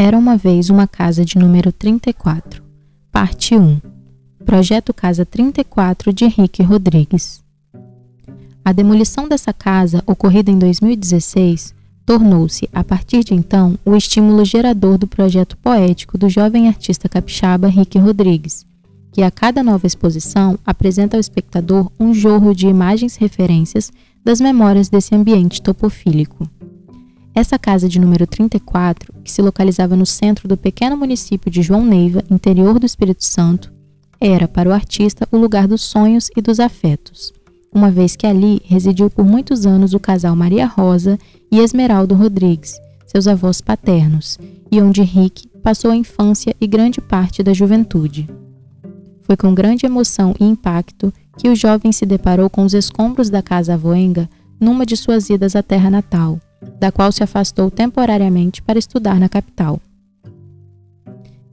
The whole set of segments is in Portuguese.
Era uma vez uma casa de número 34. Parte 1. Projeto Casa 34 de Henrique Rodrigues. A demolição dessa casa, ocorrida em 2016, tornou-se, a partir de então, o estímulo gerador do projeto poético do jovem artista capixaba Henrique Rodrigues, que a cada nova exposição apresenta ao espectador um jorro de imagens referências das memórias desse ambiente topofílico. Essa casa de número 34, que se localizava no centro do pequeno município de João Neiva, interior do Espírito Santo, era, para o artista, o lugar dos sonhos e dos afetos, uma vez que ali residiu por muitos anos o casal Maria Rosa e Esmeraldo Rodrigues, seus avós paternos, e onde Henrique passou a infância e grande parte da juventude. Foi com grande emoção e impacto que o jovem se deparou com os escombros da casa avoenga numa de suas idas à terra natal, da qual se afastou temporariamente para estudar na capital.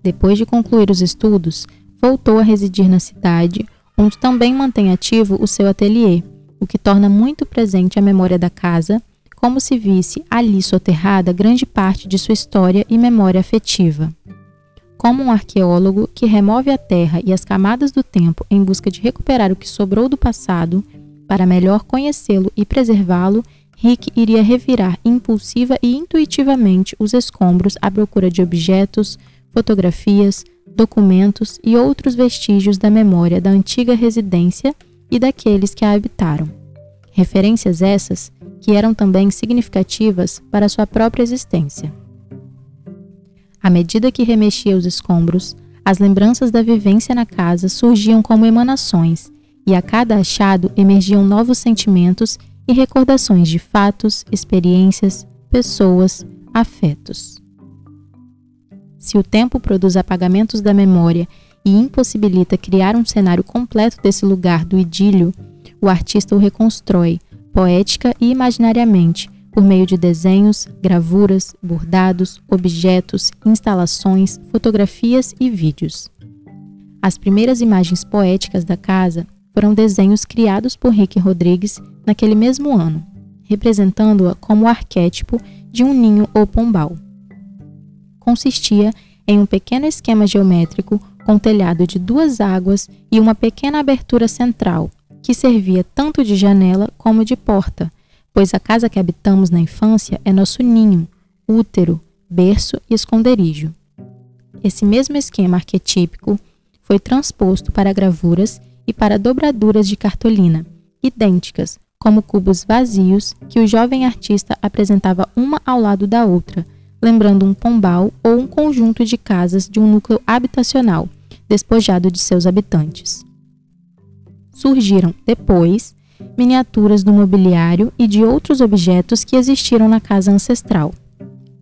Depois de concluir os estudos, voltou a residir na cidade, onde também mantém ativo o seu ateliê, o que torna muito presente a memória da casa, como se visse ali soterrada grande parte de sua história e memória afetiva. Como um arqueólogo que remove a terra e as camadas do tempo em busca de recuperar o que sobrou do passado, para melhor conhecê-lo e preservá-lo Rick iria revirar impulsiva e intuitivamente os escombros à procura de objetos, fotografias, documentos e outros vestígios da memória da antiga residência e daqueles que a habitaram. Referências essas que eram também significativas para sua própria existência. À medida que remexia os escombros, as lembranças da vivência na casa surgiam como emanações, e a cada achado emergiam novos sentimentos e recordações de fatos, experiências, pessoas, afetos. Se o tempo produz apagamentos da memória e impossibilita criar um cenário completo desse lugar do idílio, o artista o reconstrói, poética e imaginariamente, por meio de desenhos, gravuras, bordados, objetos, instalações, fotografias e vídeos. As primeiras imagens poéticas da casa foram desenhos criados por Rick Rodrigues naquele mesmo ano, representando-a como o arquétipo de um ninho ou pombal. Consistia em um pequeno esquema geométrico com telhado de duas águas e uma pequena abertura central, que servia tanto de janela como de porta, pois a casa que habitamos na infância é nosso ninho, útero, berço e esconderijo. Esse mesmo esquema arquetípico foi transposto para gravuras e para dobraduras de cartolina, idênticas, como cubos vazios que o jovem artista apresentava uma ao lado da outra, lembrando um pombal ou um conjunto de casas de um núcleo habitacional, despojado de seus habitantes. Surgiram, depois, miniaturas do mobiliário e de outros objetos que existiram na casa ancestral.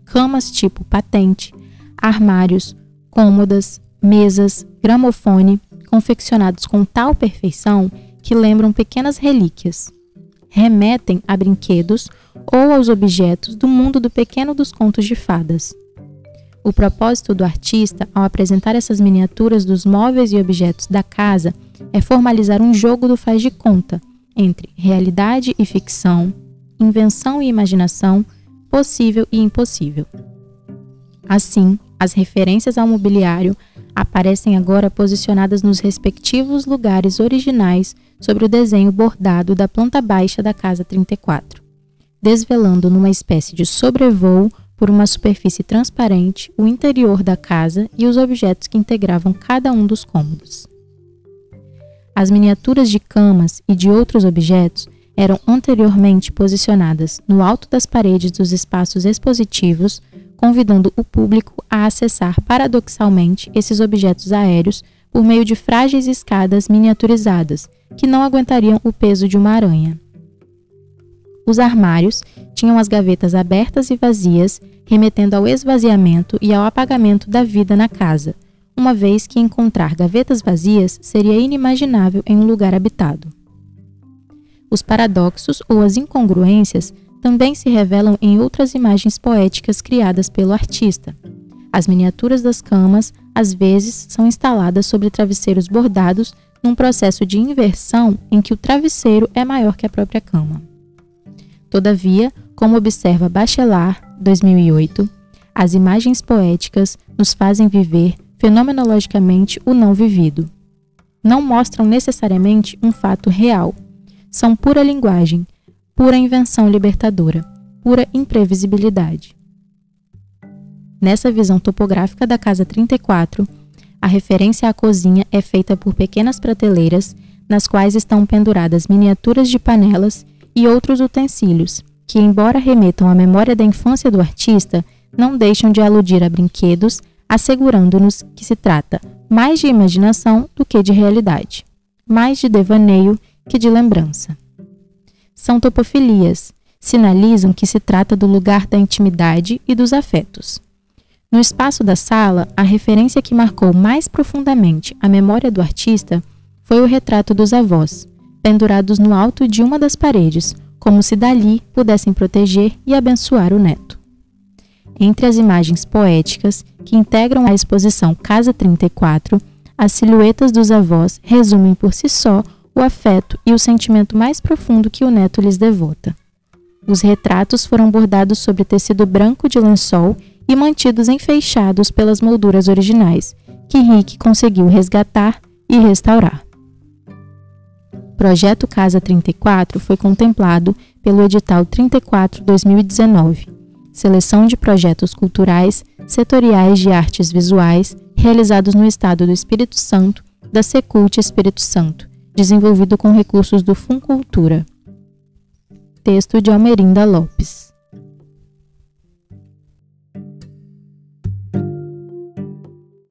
Camas tipo patente, armários, cômodas, mesas, gramofone, confeccionados com tal perfeição que lembram pequenas relíquias. Remetem a brinquedos ou aos objetos do mundo do pequeno dos contos de fadas. O propósito do artista, ao apresentar essas miniaturas dos móveis e objetos da casa, é formalizar um jogo do faz de conta entre realidade e ficção, invenção e imaginação, possível e impossível. Assim, as referências ao mobiliário aparecem agora posicionadas nos respectivos lugares originais sobre o desenho bordado da planta baixa da casa 34, desvelando numa espécie de sobrevoo por uma superfície transparente o interior da casa e os objetos que integravam cada um dos cômodos. As miniaturas de camas e de outros objetos eram anteriormente posicionadas no alto das paredes dos espaços expositivos convidando o público a acessar paradoxalmente esses objetos aéreos por meio de frágeis escadas miniaturizadas, que não aguentariam o peso de uma aranha. Os armários tinham as gavetas abertas e vazias, remetendo ao esvaziamento e ao apagamento da vida na casa, uma vez que encontrar gavetas vazias seria inimaginável em um lugar habitado. Os paradoxos ou as incongruências também se revelam em outras imagens poéticas criadas pelo artista. As miniaturas das camas, às vezes, são instaladas sobre travesseiros bordados num processo de inversão em que o travesseiro é maior que a própria cama. Todavia, como observa Bachelard, 2008, As imagens poéticas nos fazem viver fenomenologicamente o não vivido. Não mostram necessariamente um fato real. São pura linguagem, pura invenção libertadora, pura imprevisibilidade. Nessa visão topográfica da casa 34, a referência à cozinha é feita por pequenas prateleiras nas quais estão penduradas miniaturas de panelas e outros utensílios, que, embora remetam à memória da infância do artista, não deixam de aludir a brinquedos, assegurando-nos que se trata mais de imaginação do que de realidade, mais de devaneio que de lembrança. São topofilias, sinalizam que se trata do lugar da intimidade e dos afetos. No espaço da sala, a referência que marcou mais profundamente a memória do artista foi o retrato dos avós, pendurados no alto de uma das paredes, como se dali pudessem proteger e abençoar o neto. Entre as imagens poéticas que integram a exposição Casa 34, as silhuetas dos avós resumem por si só o afeto e o sentimento mais profundo que o neto lhes devota. Os retratos foram bordados sobre tecido branco de lençol e mantidos enfeixados pelas molduras originais, que Rick conseguiu resgatar e restaurar. Projeto Casa 34 foi contemplado pelo edital 34/2019, seleção de projetos culturais setoriais de artes visuais realizados no estado do Espírito Santo, da Secult Espírito Santo, desenvolvido com recursos do Funcultura. Texto de Almerinda Lopes.